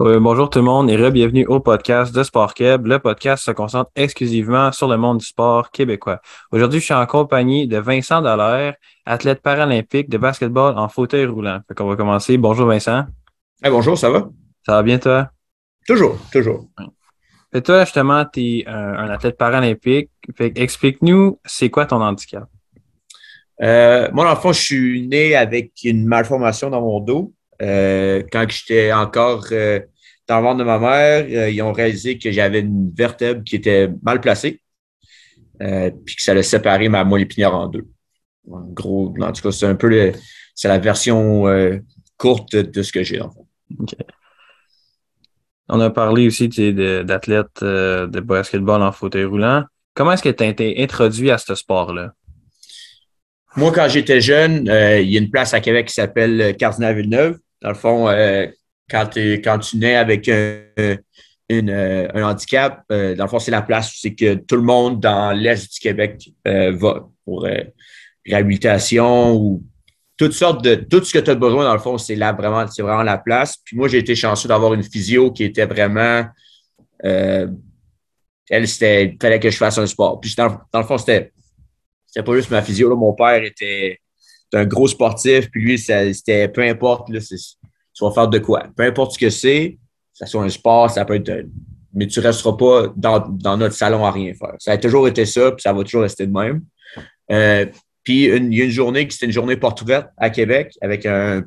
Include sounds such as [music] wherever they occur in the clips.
bonjour tout le monde et re-bienvenue au podcast de Sport Québec. Le podcast se concentre exclusivement sur le monde du sport québécois. Aujourd'hui, je suis en compagnie de Vincent Dallaire, athlète paralympique de basketball en fauteuil roulant. Fait qu'on va commencer. Bonjour Vincent. bonjour, ça va? Ça va bien toi? Toujours, toujours. Et toi, justement, tu es un, athlète paralympique. explique-nous, c'est quoi ton handicap? Euh, moi, dans le fond, je suis né avec une malformation dans mon dos. Euh, quand j'étais encore euh, dans le ventre de ma mère, euh, ils ont réalisé que j'avais une vertèbre qui était mal placée, puis que ça allait séparer ma moelle épinière en deux. En gros, en tout cas, c'est un peu c'est la version courte de ce que j'ai, en On a parlé aussi d'athlètes de basketball en fauteuil roulant. Comment est-ce que tu as été introduit à ce sport-là? Moi, quand j'étais jeune, il y a une place à Québec qui s'appelle Cardinal Villeneuve. Dans le fond, euh, quand, quand, tu nais avec un, euh, handicap, euh, dans le fond, c'est la place où c'est que tout le monde dans l'Est du Québec va pour réhabilitation ou toutes sortes de tout ce que tu as besoin, dans le fond, c'est là vraiment, c'est vraiment la place. Puis moi, j'ai été chanceux d'avoir une physio qui était vraiment elle, c'était, il fallait que je fasse un sport. Puis dans, le fond, c'était, c'était pas juste ma physio. Mon père était un gros sportif, puis lui, c'était peu importe, là, tu vas faire de quoi. Peu importe ce que c'est, ça soit un sport, ça peut être. Mais tu ne resteras pas dans, notre salon à rien faire. Ça a toujours été ça, puis ça va toujours rester de même. Euh, puis il y a une journée qui c'était une journée porte ouverte à Québec avec un,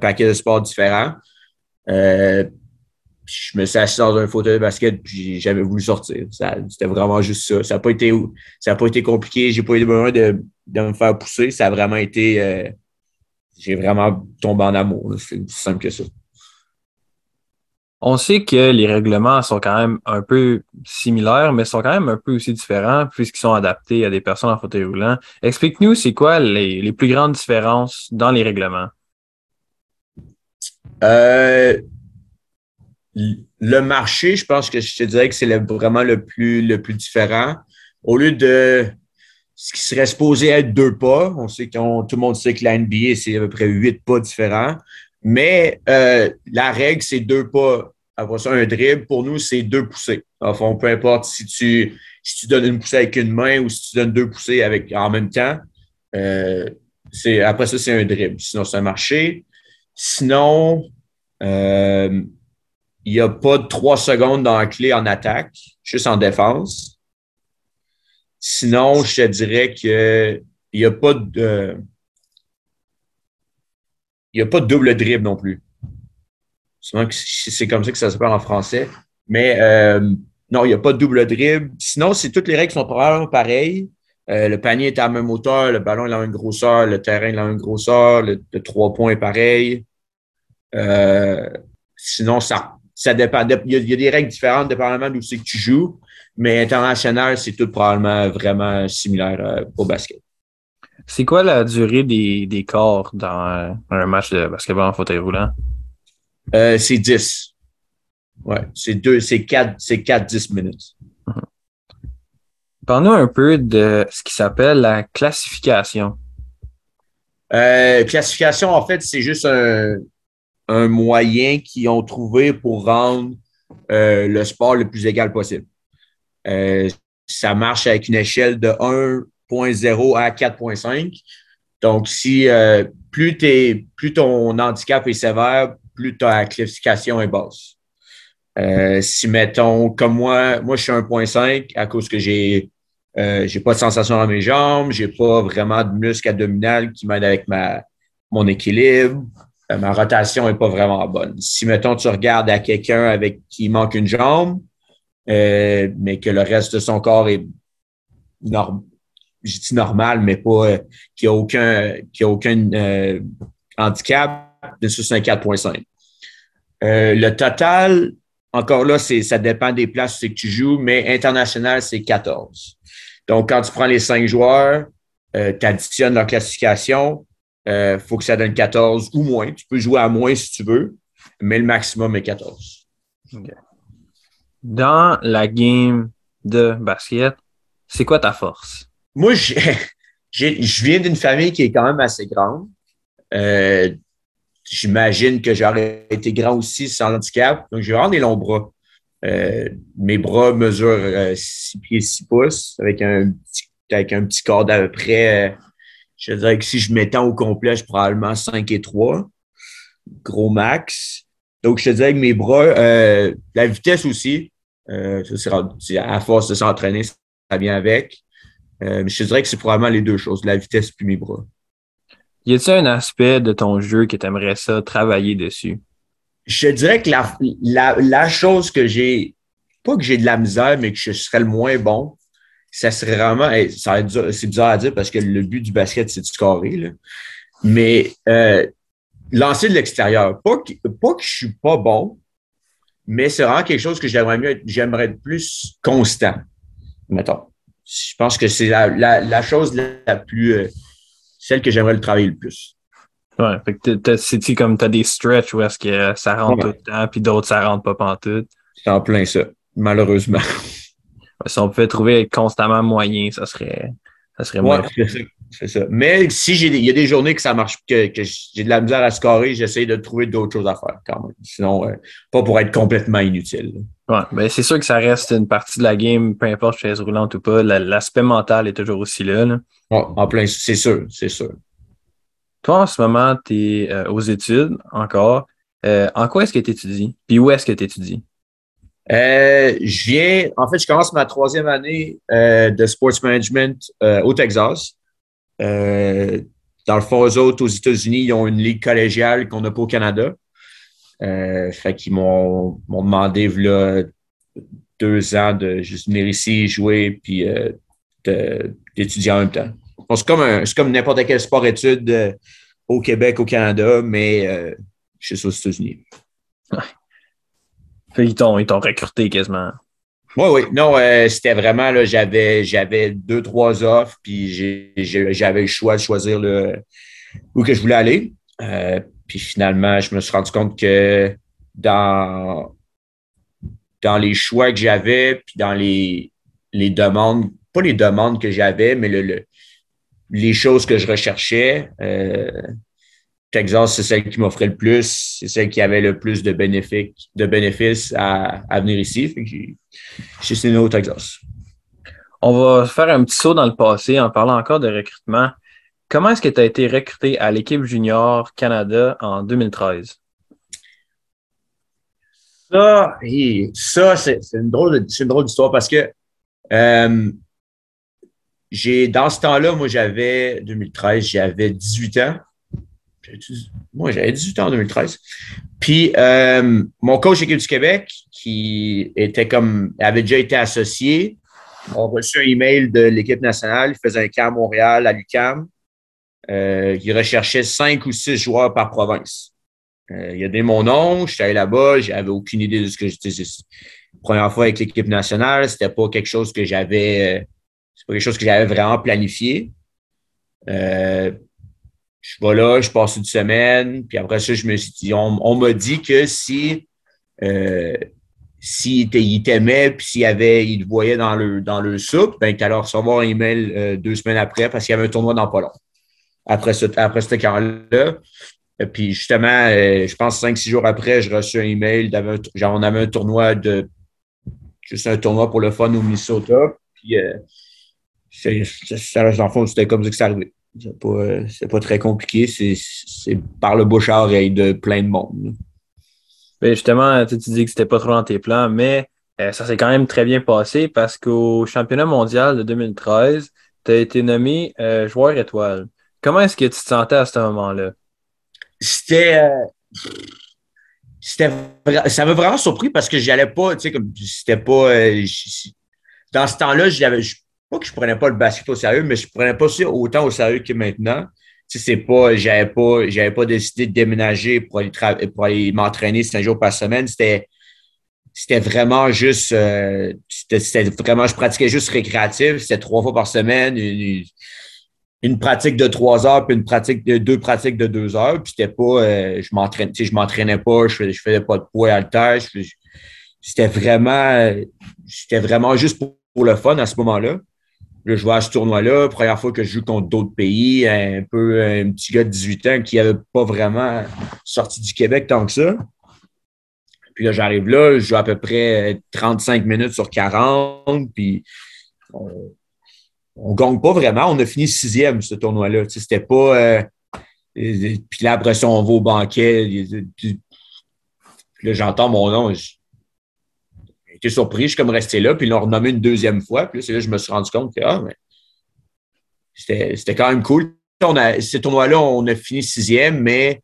paquet de sports différents. Euh, je me suis assis dans un fauteuil de basket puis j'avais voulu sortir. C'était vraiment juste ça. Ça n'a pas été ça a pas été compliqué. J'ai pas eu besoin de, de, me faire pousser. Ça a vraiment été euh, j'ai vraiment tombé en amour. C'est aussi simple que ça. On sait que les règlements sont quand même un peu similaires, mais sont quand même un peu aussi différents puisqu'ils sont adaptés à des personnes en fauteuil roulant. Explique-nous, c'est quoi les, les, plus grandes différences dans les règlements? Euh, le marché, je pense que je te dirais que c'est vraiment le plus, le plus différent. Au lieu de ce qui serait supposé être deux pas, on sait qu'on, tout le monde sait que la NBA, c'est à peu près huit pas différents. Mais euh, la règle, c'est deux pas. Après ça, un dribble, pour nous, c'est deux poussées. Enfin, peu importe si tu, si tu donnes une poussée avec une main ou si tu donnes deux poussées avec, en même temps. Euh, après ça, c'est un dribble. Sinon, c'est un marché. Sinon, euh, il n'y a pas de trois secondes dans la clé en attaque, juste en défense. Sinon, je te dirais qu'il n'y a pas de. Il n'y a pas de double dribble non plus. C'est comme ça que ça s'appelle en français. Mais euh, non, il n'y a pas de double dribble. Sinon, c'est toutes les règles sont probablement pareilles. Euh, le panier est à la même hauteur, le ballon est à la grosseur, le terrain est à grosseur, le, trois points est pareil. Euh, sinon, ça, ça dépend. Il y, a, des règles différentes dépendamment d'où c'est que tu joues, mais international, c'est tout probablement vraiment similaire euh, au basket. C'est quoi la durée des, des corps dans un match de basketball en fauteuil roulant? Euh, c'est 10. Ouais, c'est deux, c'est 4, c'est 4-10 minutes. Mhm. Parle-nous un peu de ce qui s'appelle la classification. Euh, classification, en fait, c'est juste un, un moyen qu'ils ont trouvé pour rendre euh, le sport le plus égal possible. Euh, ça marche avec une échelle de 1.0 à 4.5. Donc, si euh, plus, plus ton handicap est sévère, plus ta classification est basse. si, mettons, comme moi, moi, je suis 1.5 à cause que j'ai j'ai pas de sensation dans mes jambes, j'ai pas vraiment de muscle abdominal qui m'aide avec ma, mon équilibre. Euh, ma rotation n'est pas vraiment bonne. Si, mettons, tu regardes à quelqu'un avec qui manque une jambe, euh, mais que le reste de son corps est normal, normal, mais pas euh, qui n'a aucun, qui a aucun handicap, de 4.5. le total, encore là, ça dépend des places que tu joues, mais international, c'est 14. Donc, quand tu prends les cinq joueurs, tu additionnes leur classification, il euh, faut que ça donne 14 ou moins. Tu peux jouer à moins si tu veux, mais le maximum est 14. Dans la game de basket, c'est quoi ta force? Moi, [laughs] je viens d'une famille qui est quand même assez grande. Euh, j'imagine que j'aurais été grand aussi sans handicap. Donc, j'ai vraiment des longs bras. Euh, mes bras mesurent 6 pieds 6 pouces avec un petit, avec un petit corps d'à peu près. Je dirais que si je m'étends au complet, je probablement 5 et 3. Gros max. Donc, je te dirais que mes bras, la vitesse aussi, euh, à force de s'entraîner, ça vient avec. Euh, je te dirais que c'est probablement les deux choses, la vitesse puis mes bras. Y a-t-il un aspect de ton jeu que tu aimerais ça travailler dessus? Je dirais que la, la, chose que j'ai, pas que j'ai de la misère, mais que je serais le moins bon, ça serait vraiment, c'est bizarre à dire parce que le but du basket, c'est de scorer, là. mais euh, lancer de l'extérieur. Pas que, pas que je suis pas bon, mais c'est vraiment quelque chose que j'aimerais mieux, j'aimerais être plus constant, mettons. Je pense que c'est la, la, chose la plus, euh, celle que j'aimerais le travailler le plus. Ouais, fait que c'est comme t'as des stretches où est-ce que ça rentre tout le temps, puis d'autres ça rentre pas pantoute? C'est en plein ça, malheureusement. Si on pouvait trouver constamment moyen, ça serait, ça serait ouais, c'est ça. Mais si j'ai il y a des journées que ça marche, que, que j'ai de la misère à scorer, j'essaie de trouver d'autres choses à faire quand même. Sinon, euh, pas pour être complètement inutile. Ouais, ben c'est sûr que ça reste une partie de la game, peu importe chaise roulante ou pas. L'aspect mental est toujours aussi là. en plein, c'est sûr, c'est sûr. Toi, en ce moment, tu es euh, aux études encore. Euh, en quoi est-ce que tu étudies? Puis où est-ce que tu étudies? Je viens, en fait, je commence ma troisième année de sports management au Texas. Euh, dans le fond, eux autres, aux États-Unis, ils ont une ligue collégiale qu'on n'a pas au Canada. Euh, fait qu'ils m'ont, demandé, là, deux ans de juste venir ici, jouer, puis euh, d'étudier en même temps. c'est comme, comme n'importe quel sport-études euh, au Québec, au Canada, mais je suis aux États-Unis. Fait ils t'ont, ils t'ont recruté quasiment. Oui, oui. Non, euh, c'était vraiment, là, j'avais, j'avais deux, trois offres, puis j'avais le choix de choisir le, où que je voulais aller. Euh, puis finalement, je me suis rendu compte que dans, dans les choix que j'avais, puis dans les, les demandes, pas les demandes que j'avais, mais le, les choses que je recherchais, euh, Texas, c'est celle qui m'offrait le plus, c'est celle qui avait le plus de bénéfices, de bénéfices à, à venir ici. J'ai signé au Texas. On va faire un petit saut dans le passé en parlant encore de recrutement. Comment est-ce que tu as été recruté à l'équipe junior Canada en 2013? Ça, ça c'est une drôle d'histoire parce que euh, j'ai dans ce temps-là, moi j'avais 2013, j'avais 18 ans. Moi, j'avais 18 ans en 2013. Puis, euh, mon coach équipe du Québec, qui était comme, avait déjà été associé, a reçu un email de l'équipe nationale. Il faisait un camp à Montréal, à l'UCAM. Euh, il recherchait cinq ou six joueurs par province. Euh, il a donné mon nom, j'étais allé là-bas, j'avais aucune idée de ce que j'étais. Première fois avec l'équipe nationale, c'était pas quelque chose que j'avais, c'est pas quelque chose que j'avais vraiment planifié. Euh, je vais là, je passe une semaine, puis après ça, je me suis dit, on, m'a dit que si euh, s'il t'aimait, puis s'il avait, te voyait dans le, dans le soupe, ben, tu allais recevoir un email euh, deux semaines après parce qu'il y avait un tournoi dans pas. Après ce, après ce camp-là. Puis justement, euh, je pense cinq, six jours après, je reçu un email. Genre, on avait un tournoi de. Juste un tournoi pour le fun au Minnesota. Puis, euh, ça, dans le fond, c'était comme ça que ça arrivait. C'est pas, euh, pas très compliqué. C'est par le bouche à oreille de plein de monde. Ben justement, tu dis que c'était pas trop dans tes plans, mais euh, ça s'est quand même très bien passé parce qu'au championnat mondial de 2013, tu as été nommé euh, joueur étoile. Comment est-ce que tu te sentais à ce moment-là? C'était. c'était ça m'a vraiment surpris parce que j'allais pas, tu sais, comme c'était pas. dans ce temps-là, j'avais pas que je prenais pas le basket au sérieux, mais je prenais pas autant au sérieux que maintenant. Tu sais, c'est pas, j'avais pas, j'avais pas décidé de déménager pour aller, pour aller m'entraîner cinq jours par semaine. C'était, c'était vraiment juste, euh, c'était vraiment, je pratiquais juste récréatif. C'était trois fois par semaine, une, pratique de trois heures, puis une pratique de deux pratiques de deux heures. Puis c'était pas, euh, je m'entraînais, je m'entraînais pas, je je faisais pas de poids à terre. C'était vraiment, c'était vraiment juste pour le fun à ce moment-là je vois à ce tournoi-là, première fois que je joue contre d'autres pays, un peu un petit gars de 18 ans qui n'avait pas vraiment sorti du Québec tant que ça. Puis là, j'arrive là, je joue à peu près 35 minutes sur 40, puis on, on gagne pas vraiment. On a fini sixième, ce tournoi-là. C'était pas. Euh, puis là, après ça, on va au banquet. Là, j'entends mon nom. Été surpris, je suis comme resté là, puis ils l'ont renommé une deuxième fois. Puis là, c'est là je me suis rendu compte que ah, c'était quand même cool. On a, ce tournoi-là, on a fini sixième, mais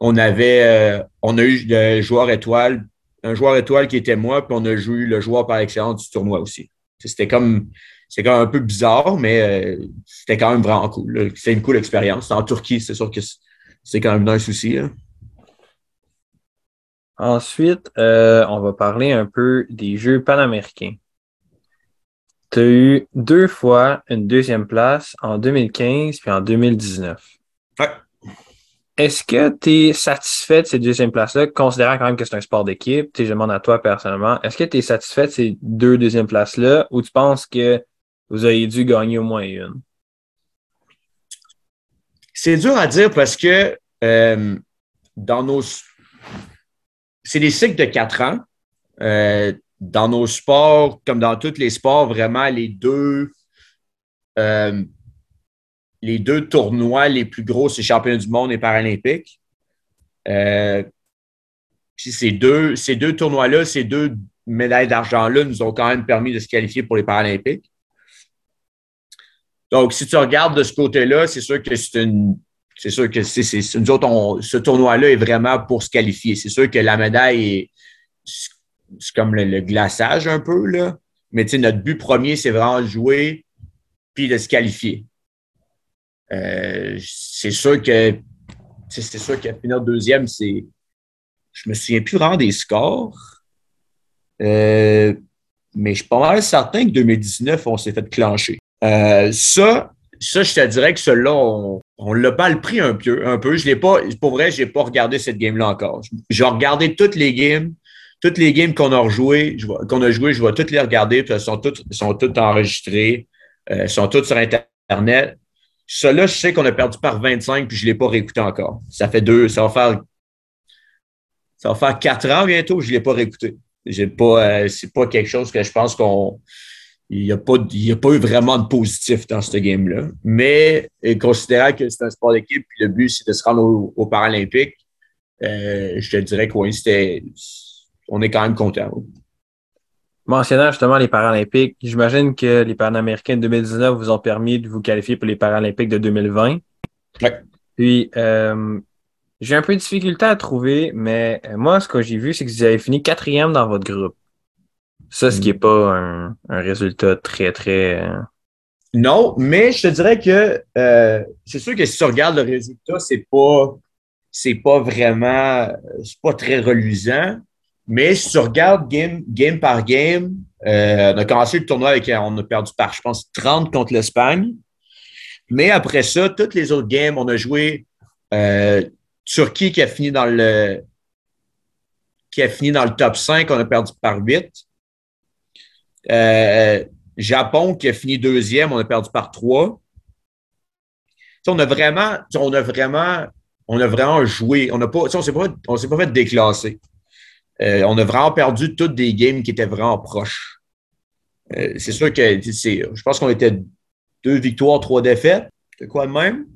on avait euh, on a eu le joueur étoile, un joueur étoile qui était moi, puis on a eu le joueur par excellence du tournoi aussi. C'était comme c'est quand même un peu bizarre, mais euh, c'était quand même vraiment cool. C'est une cool expérience. En Turquie, c'est sûr que c'est quand même un souci. Ensuite, euh, on va parler un peu des Jeux panaméricains. Tu as eu deux fois une deuxième place en 2015 puis en 2019. Ouais. Est-ce que tu es satisfait de ces deuxièmes places-là, considérant quand même que c'est un sport d'équipe? Je demande à toi personnellement, est-ce que tu es satisfait de ces deux deuxièmes places-là ou tu penses que vous auriez dû gagner au moins une? C'est dur à dire parce que euh, dans nos. C'est des cycles de quatre ans. Euh, dans nos sports, comme dans tous les sports, vraiment, les deux. Euh, les deux tournois les plus gros, c'est championnat du monde et paralympique. puis ces deux, ces deux tournois-là, ces deux médailles d'argent-là nous ont quand même permis de se qualifier pour les Paralympiques. Donc, si tu regardes de ce côté-là, c'est sûr que c'est une. C'est sûr que c'est, nous autres, ce tournoi-là est vraiment pour se qualifier. C'est sûr que la médaille est c'est comme le, glaçage un peu, là. Mais notre but premier, c'est vraiment de jouer puis de se qualifier. Euh, c'est sûr que c'est sûr qu'à finir deuxième, c'est. Je me souviens plus vraiment des scores. Euh, mais je suis pas mal certain que 2019, on s'est fait clencher. Euh, ça, ça, je te dirais que celui-là, on, on l'a mal pris un peu. Un peu. Je l'ai pas, pour vrai, je n'ai pas regardé cette game-là encore. J'ai regardé toutes les games, toutes les games qu'on a rejouées, qu'on a jouées, je vais toutes les regarder, puis elles sont toutes, sont toutes enregistrées, elles sont toutes sur Internet. Celui-là, je sais qu'on a perdu par 25, puis je ne l'ai pas réécouté encore. Ça fait deux, ça va faire ça va faire quatre ans bientôt, je ne l'ai pas réécouté. J'ai pas, euh, c'est pas quelque chose que je pense qu'on il n'y a, pas, a pas eu vraiment de positif dans ce game-là. Mais considérant que c'est un sport d'équipe, puis le but, c'est de se rendre aux, Paralympiques, euh, je te dirais qu'on on est quand même content. Mentionnant justement les Paralympiques, j'imagine que les Panaméricains de 2019 vous ont permis de vous qualifier pour les Paralympiques de 2020. Puis, euh, j'ai un peu de difficulté à trouver, mais euh, moi, ce que j'ai vu, c'est que vous avez fini quatrième dans votre groupe. Ça, ce qui n'est mm. pas un, résultat très, très. Euh, non, mais je te dirais que euh, c'est sûr que si tu regardes le résultat, c'est pas c'est pas vraiment c'est pas très reluisant. Mais si tu regardes game, game par game, euh, on a commencé le tournoi avec on a perdu par, je pense, 30 contre l'Espagne. Mais après ça, toutes les autres games, on a joué Turquie qui a fini dans le qui a fini dans le top 5, on a perdu par 8. Euh, Japon qui a fini deuxième, on a perdu par trois. on a vraiment, on a vraiment, on a vraiment joué. On ne pas, on s'est pas, on s'est pas fait déclasser. Euh, on a vraiment perdu toutes des games qui étaient vraiment proches. Euh, c'est sûr que je pense qu'on était deux victoires, trois défaites. C'est quoi de même?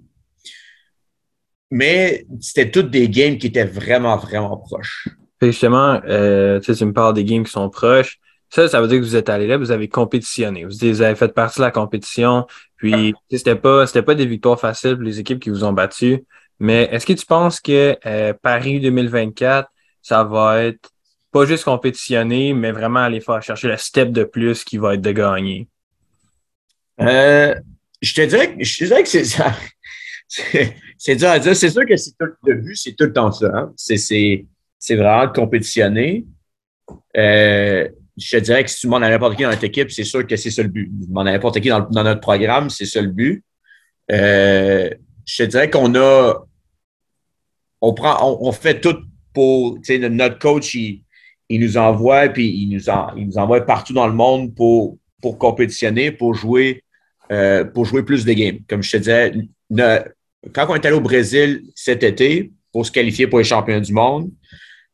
Mais c'était toutes des games qui étaient vraiment, vraiment proches. Justement, tu me parles des games qui sont proches. Ça, ça veut dire que vous êtes allé là, vous avez compétitionné. Vous avez fait partie de la compétition. Puis, c'était pas, c'était pas des victoires faciles pour les équipes qui vous ont battu. Mais est-ce que tu penses que euh, Paris 2024, ça va être pas juste compétitionner, mais vraiment aller faire chercher le step de plus qui va être de gagner? Euh, je te dirais, je te dirais que c'est ça. [laughs] C'est dur à dire. C'est sûr que c'est tout, le but, c'est tout le temps ça. Hein. C'est vraiment de compétitionner. Euh, je te dirais que si tu demandes à n'importe qui dans notre équipe, c'est sûr que c'est ça le but. Tu demandes à n'importe qui dans, notre programme, c'est ça le but. Euh, je te dirais qu'on a. On prend, on, fait tout pour. Notre coach, il, nous envoie, puis il nous, il nous envoie partout dans le monde pour, pour compétitionner, pour jouer, euh, pour jouer plus de games. Comme je te disais, quand on est allé au Brésil cet été, pour se qualifier pour les champions du monde.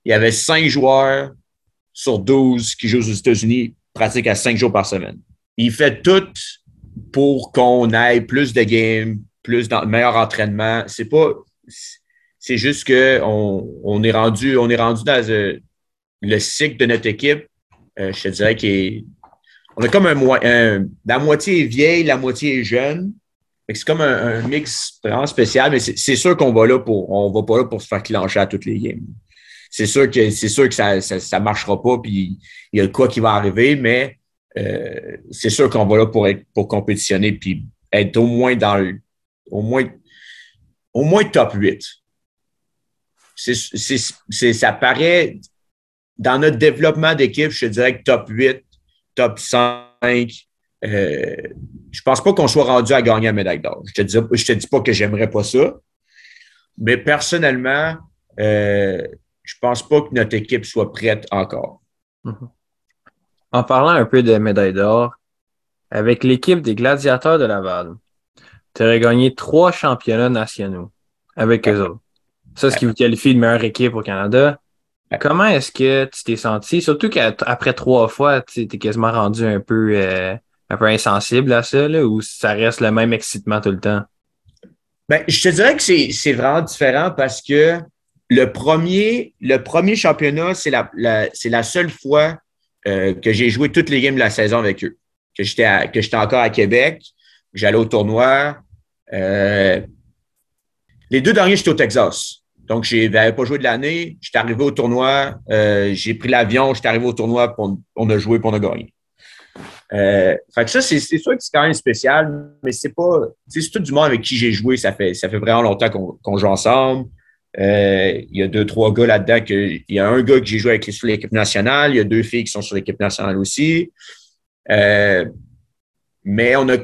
Il y avait cinq joueurs sur 12 qui jouent aux États-Unis, pratiquent à cinq jours par semaine. Il fait tout pour qu'on ait plus de games, plus de meilleur entraînement. C'est pas. C'est juste qu'on on est rendu, on est rendu dans euh, le cycle de notre équipe. Euh, je te dirais qu'on a comme un, La moitié est vieille, la moitié est jeune. C'est comme un, mix vraiment spécial, mais c'est sûr qu'on va là pour. On va pas là pour se faire clencher à toutes les games. C'est sûr que c'est sûr que ça, ça, marchera pas, puis il y a quoi qui va arriver, mais euh, c'est sûr qu'on va là pour être pour compétitionner puis être au moins dans le au moins au moins top 8. C'est, ça paraît dans notre développement d'équipe, je te dirais que top 8, top 5. Euh, je pense pas qu'on soit rendu à gagner la médaille d'or. Je te dis, je te dis pas que j'aimerais pas ça. Mais personnellement, euh, je pense pas que notre équipe soit prête encore. Mm-hmm. En parlant un peu de médaille d'or, avec l'équipe des Gladiateurs de Laval, tu aurais gagné trois championnats nationaux avec eux autres. Ça, ce qui vous qualifie de meilleure équipe au Canada. Comment est-ce que tu t'es senti? Surtout qu'après trois fois, tu es quasiment rendu un peu, euh, un peu insensible à ça, ou ça reste le même excitement tout le temps? Ben, je te dirais que c'est vraiment différent parce que le premier, le premier championnat, c'est la, seule fois euh, que j'ai joué toutes les games de la saison avec eux, que j'étais que j'étais encore à Québec, j'allais au tournoi. Euh, les deux derniers, j'étais au Texas. Donc, je n'avais pas joué de l'année. J'étais arrivé au tournoi. Euh, j'ai pris l'avion. J'étais arrivé au tournoi. On a joué. pour on a gagné. fait que ça, c'est sûr que c'est quand même spécial, mais c'est pas. C'est tout du monde avec qui j'ai joué. Ça fait, ça fait vraiment longtemps qu'on joue ensemble. Euh, il y a deux, trois gars là-dedans. Il y a un gars que j'ai joué avec sur l'équipe nationale. Il y a deux filles qui sont sur l'équipe nationale aussi. Euh, mais on a.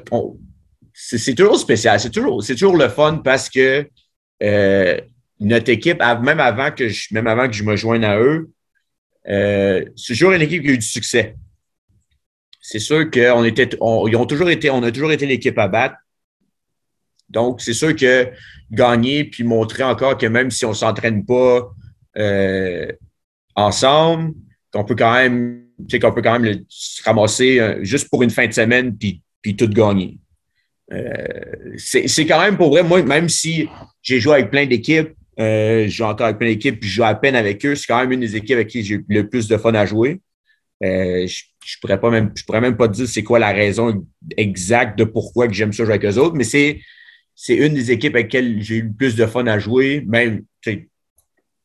c'est toujours spécial. C'est toujours, c'est toujours le fun parce que euh, notre équipe, même avant que je, même avant que je me joigne à eux, c'est toujours une équipe qui a eu du succès. C'est sûr qu'on était, ils ont toujours été, on a toujours été l'équipe à battre. Donc, c'est sûr que gagner puis montrer encore que même si on ne s'entraîne pas euh, ensemble, qu'on peut quand même, qu'on peut quand même se ramasser euh, juste pour une fin de semaine puis, puis tout gagner. Euh, c'est quand même pour vrai, moi, même si j'ai joué avec plein d'équipes, je joue encore avec plein d'équipes, puis je joue à peine avec eux, c'est quand même une des équipes avec qui j'ai le plus de fun à jouer. je, je pourrais pas même, je pourrais même pas te dire c'est quoi la raison exacte de pourquoi j'aime ça jouer avec eux autres, mais c'est c'est une des équipes avec lesquelles j'ai eu le plus de fun à jouer. Même,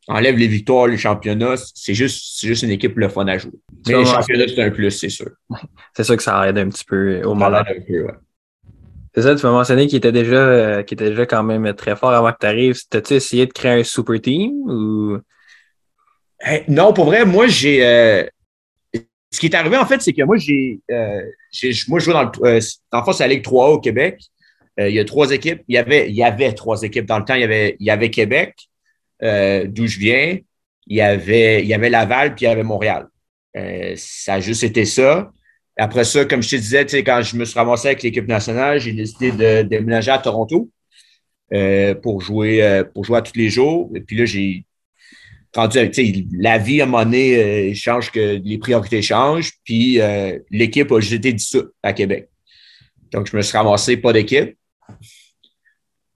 enlève les victoires, les championnats, c'est juste, juste une équipe le fun à jouer. Mais les championnats, c'est un plus, c'est sûr. [laughs] c'est sûr que ça aide un petit peu au moment. un peu, C'est ça, tu m'as mentionné qu'il était déjà euh, était déjà quand même très fort avant que tu arrives. T'as-tu essayé de créer un super team ou? non, pour vrai, moi j'ai. Euh, ce qui est arrivé en fait, c'est que moi j'ai. Euh, moi je joue dans le. en fait, c'est la Ligue 3 au Québec. Euh, il y a trois équipes. Il y avait, il y avait trois équipes. Dans le temps, il y avait, il y avait Québec, euh, d'où je viens. Il y, avait, il y avait Laval, puis il y avait Montréal. Euh, ça a juste été ça. Après ça, comme je te disais, quand je me suis ramassé avec l'équipe nationale, j'ai décidé de déménager à Toronto pour, jouer, pour jouer à tous les jours. Et puis là, j'ai rendu la vie à un moment donné change que les priorités changent. Puis l'équipe a juste été dissoute à Québec. Donc, je me suis ramassé pas d'équipe.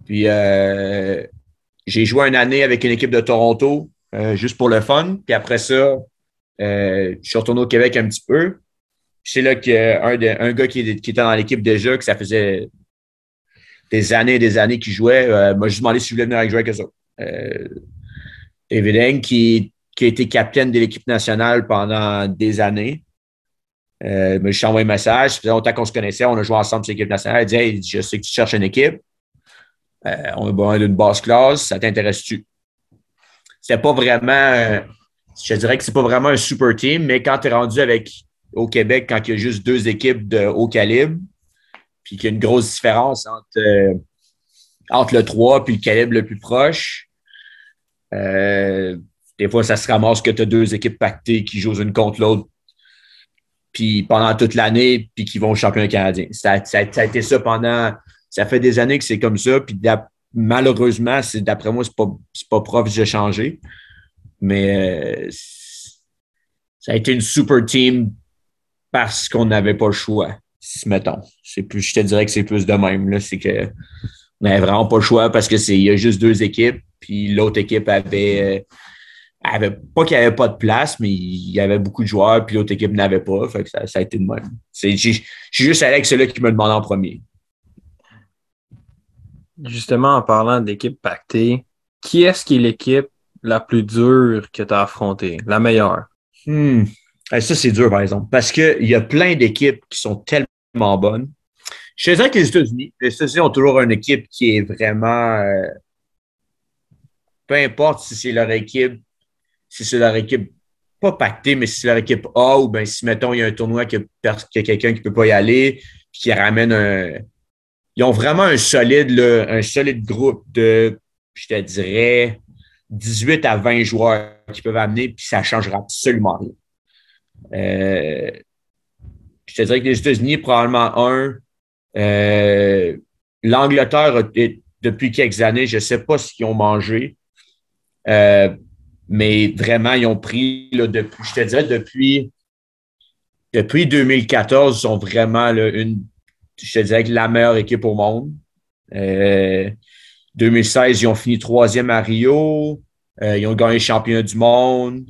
Puis, euh, j'ai joué une année avec une équipe de Toronto, euh, juste pour le fun. Puis après ça, euh, je suis retourné au Québec un petit peu. C'est là qu'un un gars qui, était dans l'équipe déjà, que ça faisait des années et des années qu'il jouait, m'a juste demandé si je voulais venir avec jouer avec eux David qui, qui a été capitaine de l'équipe nationale pendant des années. Euh, je envoyé un message. Ça faisait longtemps qu'on se connaissait. On a joué ensemble sur l'équipe nationale. Il dit Je sais que tu cherches une équipe. Euh, on a besoin d'une basse classe. Ça t'intéresse-tu? C'est pas vraiment, je dirais que c'est pas vraiment un super team, mais quand tu es rendu avec au Québec, quand il y a juste deux équipes de haut calibre, puis qu'il y a une grosse différence entre, euh, entre le 3 et le calibre le plus proche, euh, des fois, ça se ramasse que tu as deux équipes pactées qui jouent une contre l'autre puis pendant toute l'année, puis qui vont au championnat canadien. Ça, a été ça pendant. Ça fait des années que c'est comme ça. Puis malheureusement, d'après moi, c'est pas, pas proche de changer. Mais euh, ça a été une super team parce qu'on n'avait pas le choix, mettons. C'est plus, je te dirais que c'est plus de même. C'est que on n'avait vraiment pas le choix parce que c'est il y a juste deux équipes, puis l'autre équipe avait, avait pas qu'il n'y avait pas de place, mais il y avait beaucoup de joueurs, puis l'autre équipe n'avait pas. Fait que ça, ça a été de même. Je suis juste allé avec celui qui me demande en premier. Justement, en parlant d'équipe pactée, qui est-ce qui est l'équipe la plus dure que tu as affrontée? La meilleure? Hmm. Ça, c'est dur, par exemple, parce qu'il y a plein d'équipes qui sont tellement bonnes. Je dirais que les États-Unis, les États-Unis ont toujours une équipe qui est vraiment. Euh, peu importe si c'est leur équipe, si c'est leur équipe pas pactée, mais si c'est leur équipe A ou bien si, mettons, il y a un tournoi y a, quelqu'un qui peut pas y aller, puis qui ramène un, ils ont vraiment un solide, un solide groupe de, je te dirais, 18 à 20 joueurs qui peuvent amener, puis ça changera absolument rien. Euh, je te dirais que les États-Unis, probablement un. Euh, L'Angleterre, depuis quelques années, je ne sais pas ce qu'ils ont mangé, euh, mais vraiment, ils ont pris, depuis, je te dirais, depuis, depuis 2014, ils sont vraiment une je te dirais la meilleure équipe au monde. 2016, euh, ils ont fini troisième à Rio. Euh, ils ont gagné le championnat du monde.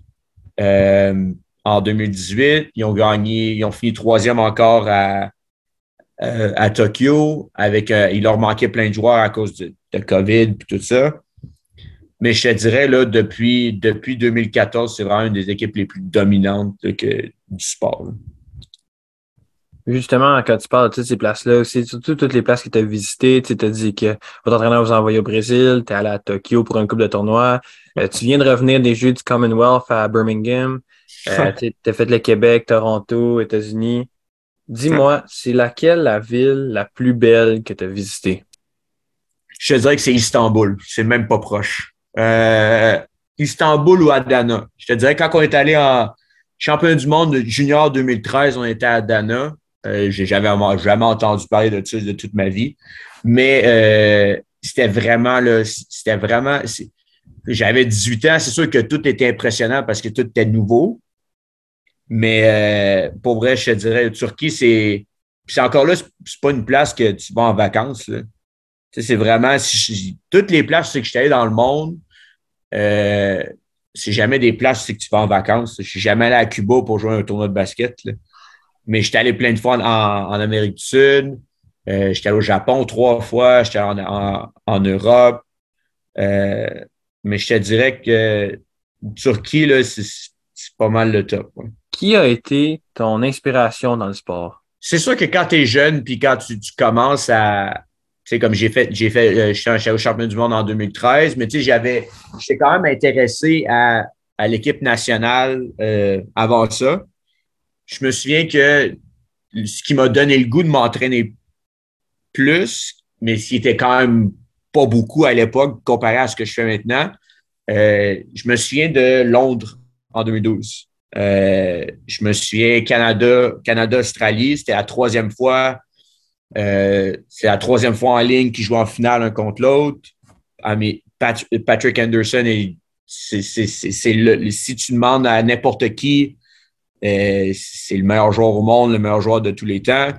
Euh, en 2018, ils ont gagné, ils ont fini troisième encore à, à Tokyo. Avec, il leur manquait plein de joueurs à cause de, COVID et tout ça. Mais je te dirais, là, depuis, depuis 2014, c'est vraiment une des équipes les plus dominantes que, du sport. Justement, quand tu parles de toutes ces places-là, c'est surtout toutes les places que tu as visitées, tu as dit que votre entraîneur vous a envoyé au Brésil, tu es allé à Tokyo pour un couple de tournois. Euh, tu viens de revenir des Jeux du Commonwealth à Birmingham. Euh, [laughs] tu as fait le Québec, Toronto, États-Unis. Dis-moi, c'est laquelle la ville la plus belle que tu as visitée? Je te dirais que c'est Istanbul. C'est même pas proche. Euh, Istanbul ou Adana. Je te dirais quand on est allé en championnat du monde junior 2013, on était à Adana. Euh, j'ai jamais, jamais entendu parler de ça de toute ma vie. Mais euh, c'était vraiment, là, c'était vraiment. J'avais 18 ans, c'est sûr que tout était impressionnant parce que tout était nouveau. Mais euh, pour vrai, je te dirais, Turquie, c'est. c'est encore là, c'est pas une place que tu vas en vacances. C'est vraiment. toutes les places que je suis allé dans le monde, euh, c'est jamais des places que tu vas en vacances. Je suis jamais allé à Cuba pour jouer un tournoi de basket. Là. Mais j'étais allé plein de fois en, Amérique du Sud. Euh, j'étais allé au Japon trois fois. J'étais en, en, Europe. Euh, mais je te dirais que Turquie, là, c'est, pas mal le top. Qui a été ton inspiration dans le sport? C'est sûr que quand tu es jeune, puis quand tu, commences à, sais, comme j'ai fait, j'ai fait, euh, je suis au championnat du monde en 2013, mais tu sais, j'avais, j'étais quand même intéressé à, l'équipe nationale avant ça je me souviens que ce qui m'a donné le goût de m'entraîner plus, mais ce qui était quand même pas beaucoup à l'époque comparé à ce que je fais maintenant, euh, je me souviens de Londres en 2012. Euh, je me souviens Canada, Canada-Australie, c'était la troisième fois. Euh, c'est la troisième fois en ligne qu'ils jouent en finale un contre l'autre. Ah, Patrick Anderson, c'est, si tu demandes à n'importe qui euh, c'est le meilleur joueur au monde, le meilleur joueur de tous les temps.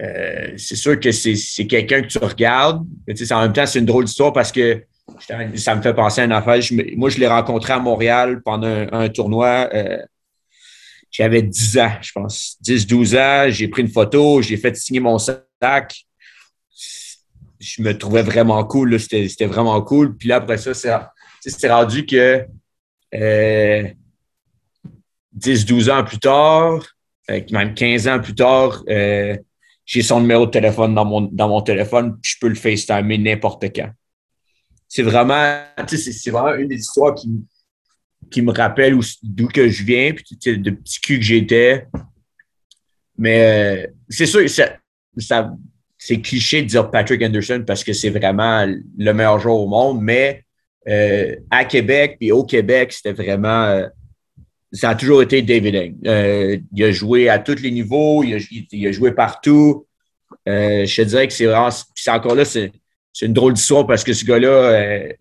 Euh, c'est sûr que c'est quelqu'un que tu regardes. Mais en même temps, c'est une drôle d'histoire parce que ça me fait penser à une affaire. moi, je l'ai rencontré à Montréal pendant un, tournoi. Euh, j'avais 10 ans, je pense. 10, 12 ans. J'ai pris une photo, j'ai fait signer mon sac. Je me trouvais vraiment cool. C'était vraiment cool. Puis là, après ça, c'est rendu que 10-12 ans plus tard, même 15 ans plus tard, euh, j'ai son numéro de téléphone dans mon, dans mon téléphone, puis je peux le FaceTimer n'importe quand. C'est vraiment, vraiment une des histoires qui, qui me rappelle d'où que je viens, puis de petit cul que j'étais. Mais euh, c'est sûr, c'est cliché de dire Patrick Anderson parce que c'est vraiment le meilleur joueur au monde, mais euh, à Québec et au Québec, c'était vraiment ça a toujours été David Eng. Euh, il a joué à tous les niveaux, il a, joué partout. Euh, je te dirais que c'est encore là, c'est une drôle d'histoire parce que ce gars-là, euh,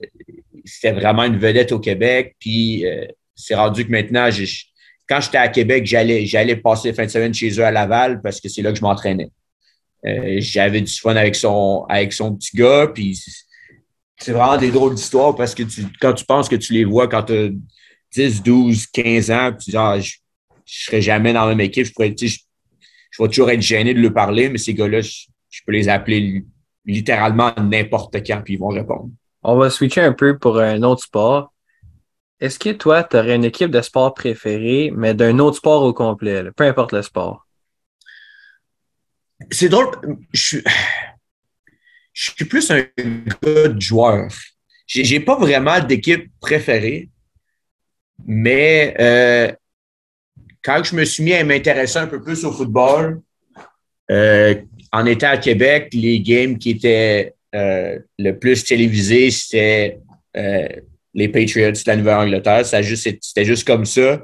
c'était vraiment une vedette au Québec. Puis euh, c'est rendu que maintenant, quand j'étais à Québec, j'allais, j'allais passer les fins de semaine chez eux à Laval parce que c'est là que je m'entraînais. Euh, j'avais du fun avec son, avec son petit gars. Puis c'est vraiment des drôles d'histoires parce que quand tu penses que tu les vois quand tu as 10, 12, 15 ans, tu dis, ah, je ne serais jamais dans la même équipe. Je, pourrais, je, je vais toujours être gêné de leur parler, mais ces gars-là, je peux les appeler littéralement n'importe quand, puis ils vont répondre. On va switcher un peu pour un autre sport. Est-ce que toi, tu aurais une équipe de sport préférée, mais d'un autre sport au complet, peu importe le sport? C'est drôle. Je suis, plus un gars de joueur. J'ai pas vraiment d'équipe préférée, mais euh, quand je me suis mis à m'intéresser un peu plus au football, euh, en étant à Québec, les games qui étaient euh, le plus télévisés, c'était les Patriots de la Nouvelle-Angleterre. C'était juste comme ça.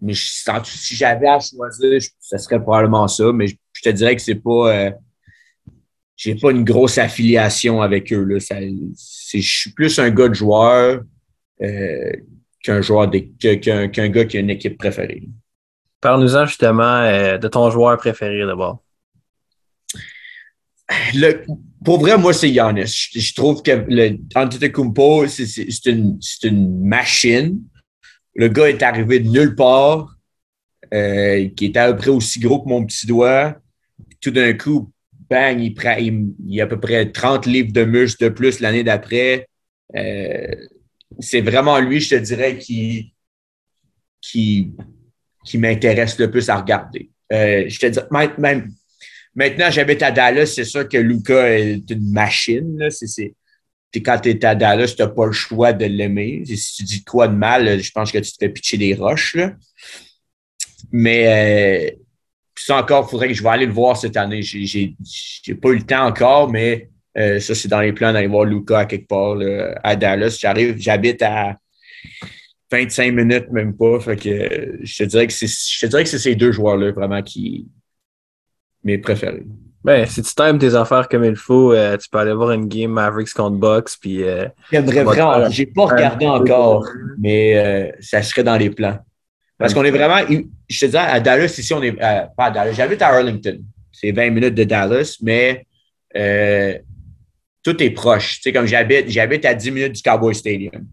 Mais si j'avais à choisir, ce serait probablement ça. Mais je, te dirais que c'est pas. j'ai pas une grosse affiliation avec eux. Là. je suis plus un gars de joueur qu'un joueur qu'un gars qui a une équipe préférée. Parle-nous-en justement euh, de ton joueur préféré d'abord. pour vrai, moi, c'est Giannis. Je, trouve que le Antetokounmpo, c'est une, une, machine. Le gars est arrivé de nulle part, euh, qui était à peu près aussi gros que mon petit doigt. Tout d'un coup, bang, il, prend, il, a à peu près 30 livres de muscles de plus l'année d'après. Euh, c'est vraiment lui, je te dirais, qui, qui m'intéresse le plus à regarder. Euh, je te dis, maintenant, j'habite à Dallas, c'est sûr que Luca est une machine. Quand tu es à Dallas, tu n'as pas le choix de l'aimer. Si tu dis quoi de mal, je pense que tu te fais pitcher des roches. Mais euh, ça encore, il faudrait que je vais aller le voir cette année. J'ai, pas eu le temps encore, mais euh, ça, c'est dans les plans d'aller voir Luca à quelque part à Dallas. J'arrive, j'habite à 25 minutes, même pas. Je te dirais que c'est ces deux joueurs-là vraiment qui mes préférés. Ben, si tu times tes affaires comme il faut, euh, tu peux aller voir une game Mavericks contre Bucks. Puis, euh, J'aimerais vraiment. J'ai pas regardé encore, mais euh, ça serait dans les plans. Parce qu'on est vraiment. Je te dis, à Dallas, ici, on est. pas à Dallas. J'habite à Arlington. C'est 20 minutes de Dallas, mais tout est proche. Tu sais, comme j'habite, j'habite à 10 minutes du Cowboy Stadium.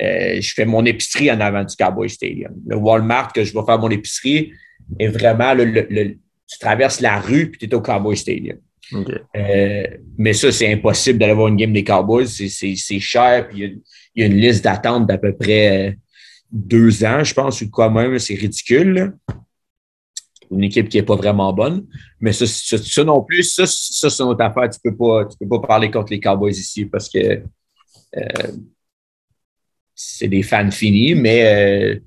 Euh, je fais mon épicerie en avant du Cowboy Stadium. Le Walmart que je vais faire mon épicerie est vraiment le, tu traverses la rue puis tu es au Cowboy Stadium. Euh, mais ça, c'est impossible d'aller voir une game des Cowboys. C'est cher, puis il y, a une liste d'attente d'à peu près euh, deux ans, je pense, ou de quoi même. C'est ridicule. Une équipe qui n'est pas vraiment bonne. Mais ça, ça, non plus, ça, ça c'est notre affaire. Tu ne peux, pas, tu peux pas parler contre les Cowboys ici parce que c'est des fans finis, mais euh,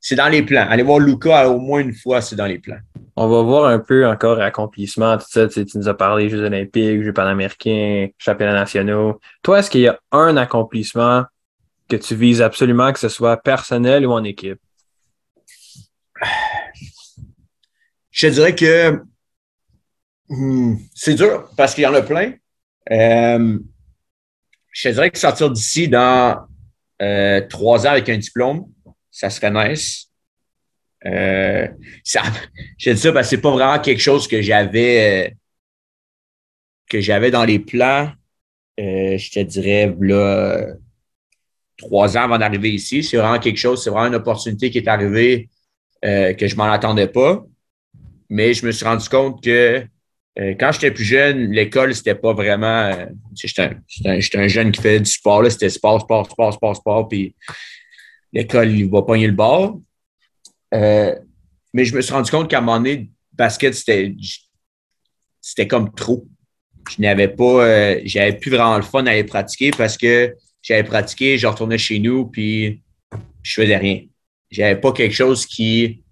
c'est dans les plans. Allez voir Luca au moins une fois, c'est dans les plans. On va voir un peu encore accomplissement, tout ça. Tu, nous as parlé Jeux olympiques, Jeux panaméricains, championnats nationaux. Toi, est-ce qu'il y a un accomplissement que tu vises absolument, que ce soit personnel ou en équipe? Je dirais que hmm, c'est dur parce qu'il y en a plein. Euh, je dirais que sortir d'ici dans euh, trois ans avec un diplôme, ça serait nice. Euh, ça, [laughs] je dis ça parce que c'est pas vraiment quelque chose que j'avais euh, que j'avais dans les plans. je te dirais là, trois ans avant d'arriver ici. C'est vraiment quelque chose, c'est vraiment une opportunité qui est arrivée que je m'en attendais pas. Mais je me suis rendu compte que euh, quand j'étais plus jeune, l'école, c'était pas vraiment. Euh, j'étais un, jeune qui faisait du sport, c'était sport, sport, sport, sport, sport, puis l'école, il va pogner le bord. Euh, mais je me suis rendu compte qu'à un moment donné, basket, c'était, c'était comme trop. Je n'avais pas, j'avais plus vraiment le fun à aller pratiquer parce que j'avais pratiqué, je retournais chez nous, puis je faisais rien. J'avais pas quelque chose qui,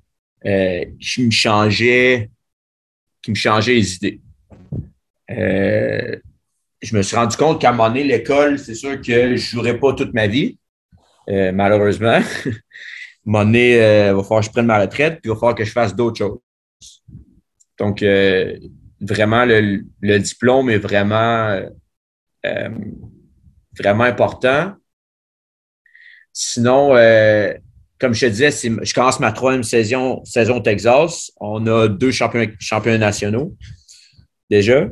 qui me changeait qui me changeait les idées. Euh, je me suis rendu compte qu'à un moment donné, l'école, c'est sûr que je ne jouerai pas toute ma vie, euh, malheureusement. [laughs] moment donné, il euh, va falloir que je prenne ma retraite, puis il va falloir que je fasse d'autres choses. Donc, vraiment, le, diplôme est vraiment, euh, vraiment important. Sinon, comme je te disais, je commence ma troisième saison, saison Texas. On a deux champions, champions nationaux déjà.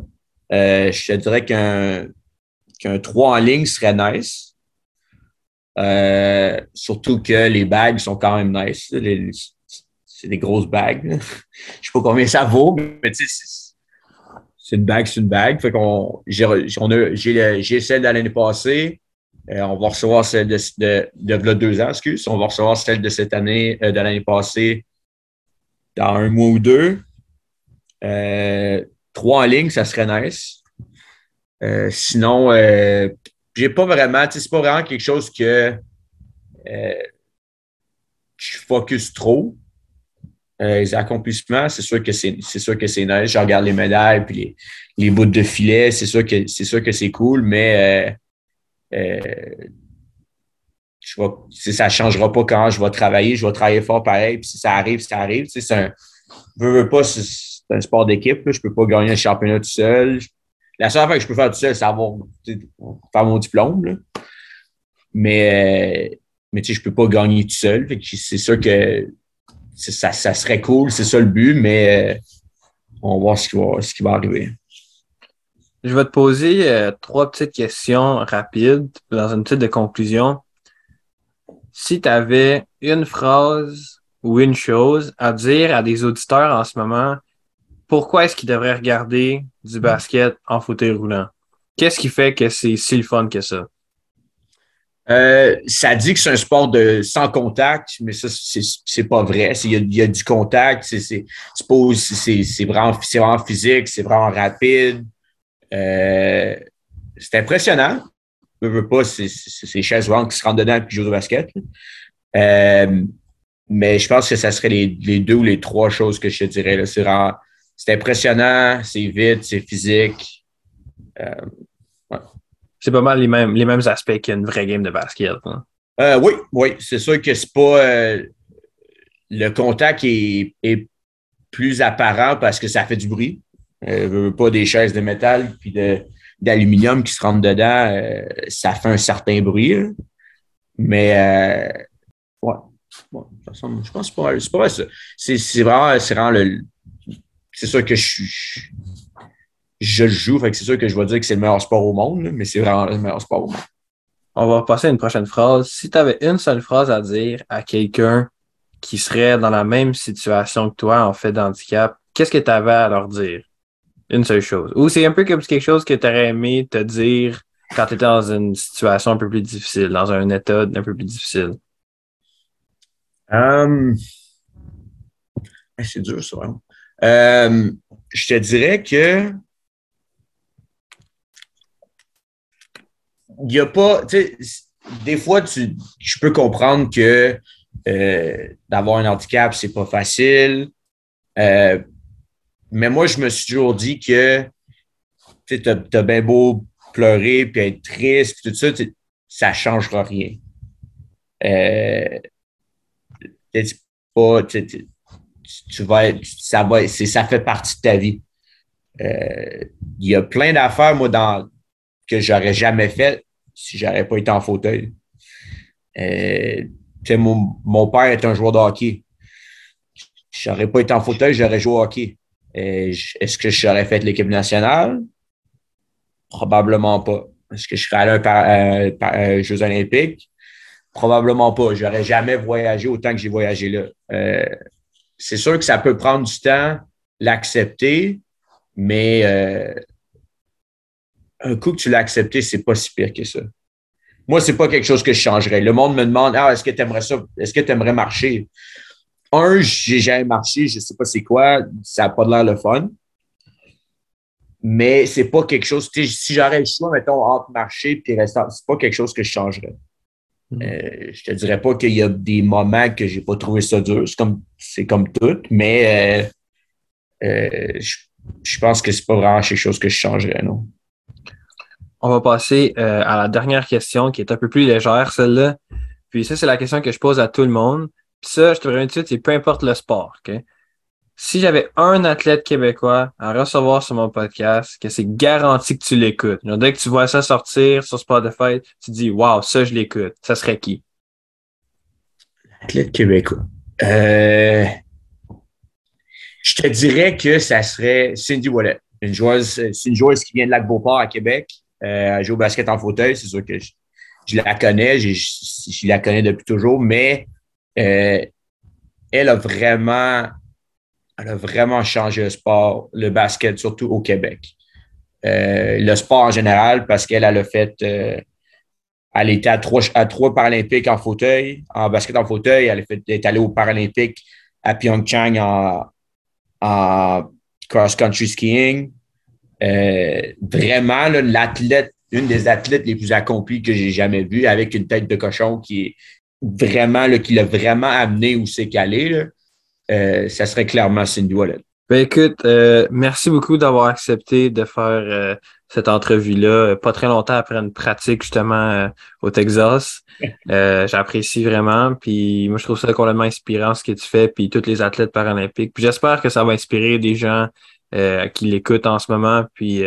je te dirais qu'un qu'un 3 en ligne serait nice. Surtout que les bagues sont quand même nice c'est des grosses bagues. [laughs] Je ne sais pas combien ça vaut, mais c'est une bague, c'est une bague. Fait qu'on, j'ai, celle de l'année passée. Euh, on va recevoir celle de, de, deux ans, excuse. On va recevoir celle de cette année, euh, de l'année passée, dans un mois ou deux. Euh, trois en ligne, ça serait nice. sinon, j'ai pas vraiment, c'est pas vraiment quelque chose que je focus trop. Euh, les accomplissements, c'est sûr que c'est, sûr que c'est nice. Je regarde les médailles puis les, les bouts de filet, c'est sûr que c'est sûr que c'est cool, mais euh, euh, je ça ne changera pas quand je vais travailler. Je vais travailler fort pareil. Puis si ça arrive, ça arrive. c'est un, je veux pas, c'est, un sport d'équipe. Je ne peux pas gagner un championnat tout seul. La seule affaire que je peux faire tout seul, c'est avoir faire mon diplôme. Mais, mais tu sais, je peux pas gagner tout seul. c'est sûr que ça, ça, serait cool, c'est ça le but, mais euh, on va voir ce qui va, ce qui va arriver. Je vais te poser euh, trois petites questions rapides dans une petite de conclusion. Si tu avais une phrase ou une chose à dire à des auditeurs en ce moment, pourquoi est-ce qu'ils devraient regarder du basket en fauteuil roulant? Qu'est-ce qui fait que c'est si le fun que ça? Euh, ça dit que c'est un sport de sans contact, mais ça, c'est pas vrai. Il y, a, du contact, c'est vraiment, vraiment physique, c'est vraiment rapide. Euh, c'est impressionnant. Je veux pas, c'est chaises roulantes qui se rentrent dedans et qui jouent au basket. Euh, mais je pense que ça serait les, les, deux ou les trois choses que je te dirais. C'est impressionnant, c'est vite, c'est physique. Euh, c'est pas mal les mêmes, les mêmes aspects qu'une vraie game de basket. Hein. Euh, oui, oui. C'est sûr que c'est pas. Euh, le contact est, plus apparent parce que ça fait du bruit. Pas des chaises de métal puis d'aluminium qui se rentrent dedans. Ça fait un certain bruit. Mais ouais. je pense que c'est pas, ça. C'est vraiment, vraiment le. C'est sûr que je suis je joue. Fait que c'est sûr que je vais dire que c'est le meilleur sport au monde, mais c'est vraiment le meilleur sport au monde. On va passer à une prochaine phrase. Si tu avais une seule phrase à dire à quelqu'un qui serait dans la même situation que toi en fait d'handicap, qu'est-ce que tu avais à leur dire? Une seule chose. Ou c'est un peu comme quelque chose que tu aurais aimé te dire quand tu étais dans une situation un peu plus difficile, dans un état un peu plus difficile? Um... C'est dur, ça. Euh, je te dirais que il n'y a pas, des fois, tu, je peux comprendre que euh, d'avoir un handicap, c'est pas facile. Euh, mais moi, je me suis toujours dit que tu as, bien beau pleurer puis être triste, tout ça, ça ne changera rien. Euh, pas, tu, vas ça, va, ça fait partie de ta vie. Il y a plein d'affaires, moi, dans, que j'aurais jamais fait si j'aurais pas été en fauteuil. Euh, mon, mon, père est un joueur de hockey. Je n'aurais pas été en fauteuil, j'aurais joué au hockey. Euh, est-ce que j'aurais fait l'équipe nationale? Probablement pas. Est-ce que je serais allé à un, Jeux olympiques? Probablement pas. Je n'aurais jamais voyagé autant que j'ai voyagé là. Euh, c'est sûr que ça peut prendre du temps l'accepter, mais un coup que tu l'as accepté, c'est pas si pire que ça. Moi, c'est pas quelque chose que je changerais. Le monde me demande Ah, est-ce que tu aimerais ça? Est-ce que tu aimerais marcher? Un, j'ai jamais marché, je sais pas c'est quoi, ça n'a pas l'air le fun. Mais c'est pas quelque chose. Si j'aurais le choix, mettons, entre marcher et rester, c'est pas quelque chose que je changerais. Je mm. Euh, je te dirais pas qu'il y a des moments que j'ai pas trouvé ça dur. C'est comme, c'est comme tout, mais euh, euh, je, je pense que c'est pas vraiment quelque chose que je changerais, non. On va passer euh, à la dernière question qui est un peu plus légère, celle-là. Puis ça, c'est la question que je pose à tout le monde. Puis ça, je te reviens tout de suite, c'est peu importe le sport. Si j'avais un athlète québécois à recevoir sur mon podcast, que c'est garanti que tu l'écoutes. Dès que tu vois ça sortir sur Spotify, tu dis Wow, ça, je l'écoute. Ça serait qui? Athlète québécois. Euh, je te dirais que ça serait Cindy Wallet. Une joueuse, c'est une joueuse qui vient de Lac-Beauport à Québec. Euh, elle joue au basket en fauteuil. C'est sûr que je, la connais. Je, je, la connais depuis toujours, mais euh, elle a vraiment elle a vraiment changé le sport, le basket, surtout au Québec. Euh, le sport en général, parce qu'elle a fait. Euh, elle était à trois, à trois Paralympiques en fauteuil, en basket en fauteuil. Elle, est allée aux Paralympiques à Pyeongchang en, cross-country skiing. Euh, vraiment, l'athlète, une des athlètes les plus accomplies que j'ai jamais vues, avec une tête de cochon qui est vraiment, qui l'a vraiment amené où c'est qu'elle est. Euh, ça serait clairement Cindy Wallet. Ben écoute, euh, merci beaucoup d'avoir accepté de faire euh, cette entrevue-là, pas très longtemps après une pratique justement au Texas. [laughs] J'apprécie vraiment, puis moi je trouve ça complètement inspirant ce que tu fais, puis tous les athlètes paralympiques. Puis j'espère que ça va inspirer des gens qui l'écoutent en ce moment, puis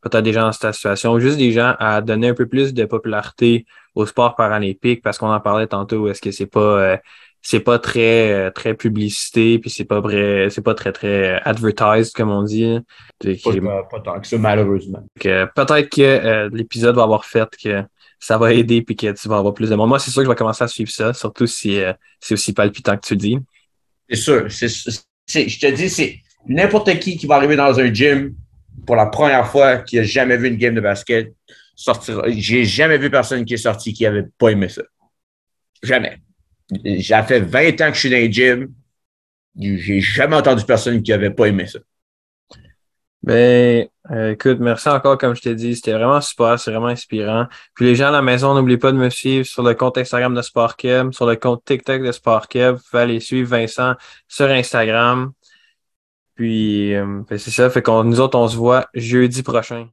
peut-être des gens dans cette situation, juste des gens à donner un peu plus de popularité au sport paralympique, parce qu'on en parlait tantôt, est-ce que c'est pas c'est pas très euh, très publicité puis c'est pas vrai c'est pas très très advertised comme on dit. Pas, pas, tant que ça malheureusement. Peut-être que euh, l'épisode va avoir fait que ça va aider puis que tu vas avoir plus de monde. Moi c'est sûr que je vais commencer à suivre ça surtout si euh, c'est aussi palpitant que tu dis. C'est sûr c'est, je te dis c'est n'importe qui qui va arriver dans un gym pour la première fois qui a jamais vu une game de basket sortir j'ai jamais vu personne qui est sorti qui avait pas aimé ça. Jamais j'ai fait 20 ans que je suis dans les gym. J'ai jamais entendu personne qui n'avait pas aimé ça. Ben, euh, écoute, merci encore, comme je t'ai dit. C'était vraiment super, c'est vraiment inspirant. Puis les gens à la maison, n'oubliez pas de me suivre sur le compte Instagram de SportKeb, sur le compte TikTok de SportKeb. Vous pouvez aller suivre Vincent sur Instagram. Puis, euh, ben, c'est ça. Fait qu'on nous autres, on se voit jeudi prochain.